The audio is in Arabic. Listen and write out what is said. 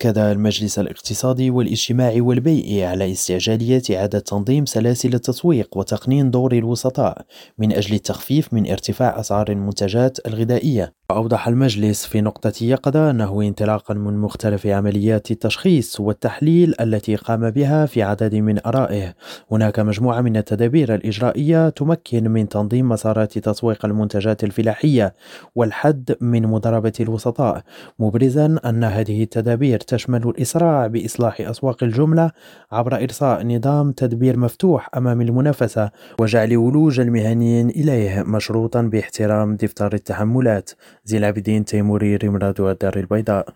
أكد المجلس الاقتصادي والاجتماعي والبيئي على استعجالية إعادة تنظيم سلاسل التسويق وتقنين دور الوسطاء من أجل التخفيف من ارتفاع أسعار المنتجات الغذائية. وأوضح المجلس في نقطة يقظة أنه انطلاقا من مختلف عمليات التشخيص والتحليل التي قام بها في عدد من أرائه. هناك مجموعة من التدابير الإجرائية تمكن من تنظيم مسارات تسويق المنتجات الفلاحية والحد من مضاربة الوسطاء مبرزا أن هذه التدابير تشمل الإسراع بإصلاح أسواق الجملة عبر إرساء نظام تدبير مفتوح أمام المنافسة وجعل ولوج المهنيين إليه مشروطا باحترام دفتر التحملات. زي العابدين تيموري رمراد والدار البيضاء.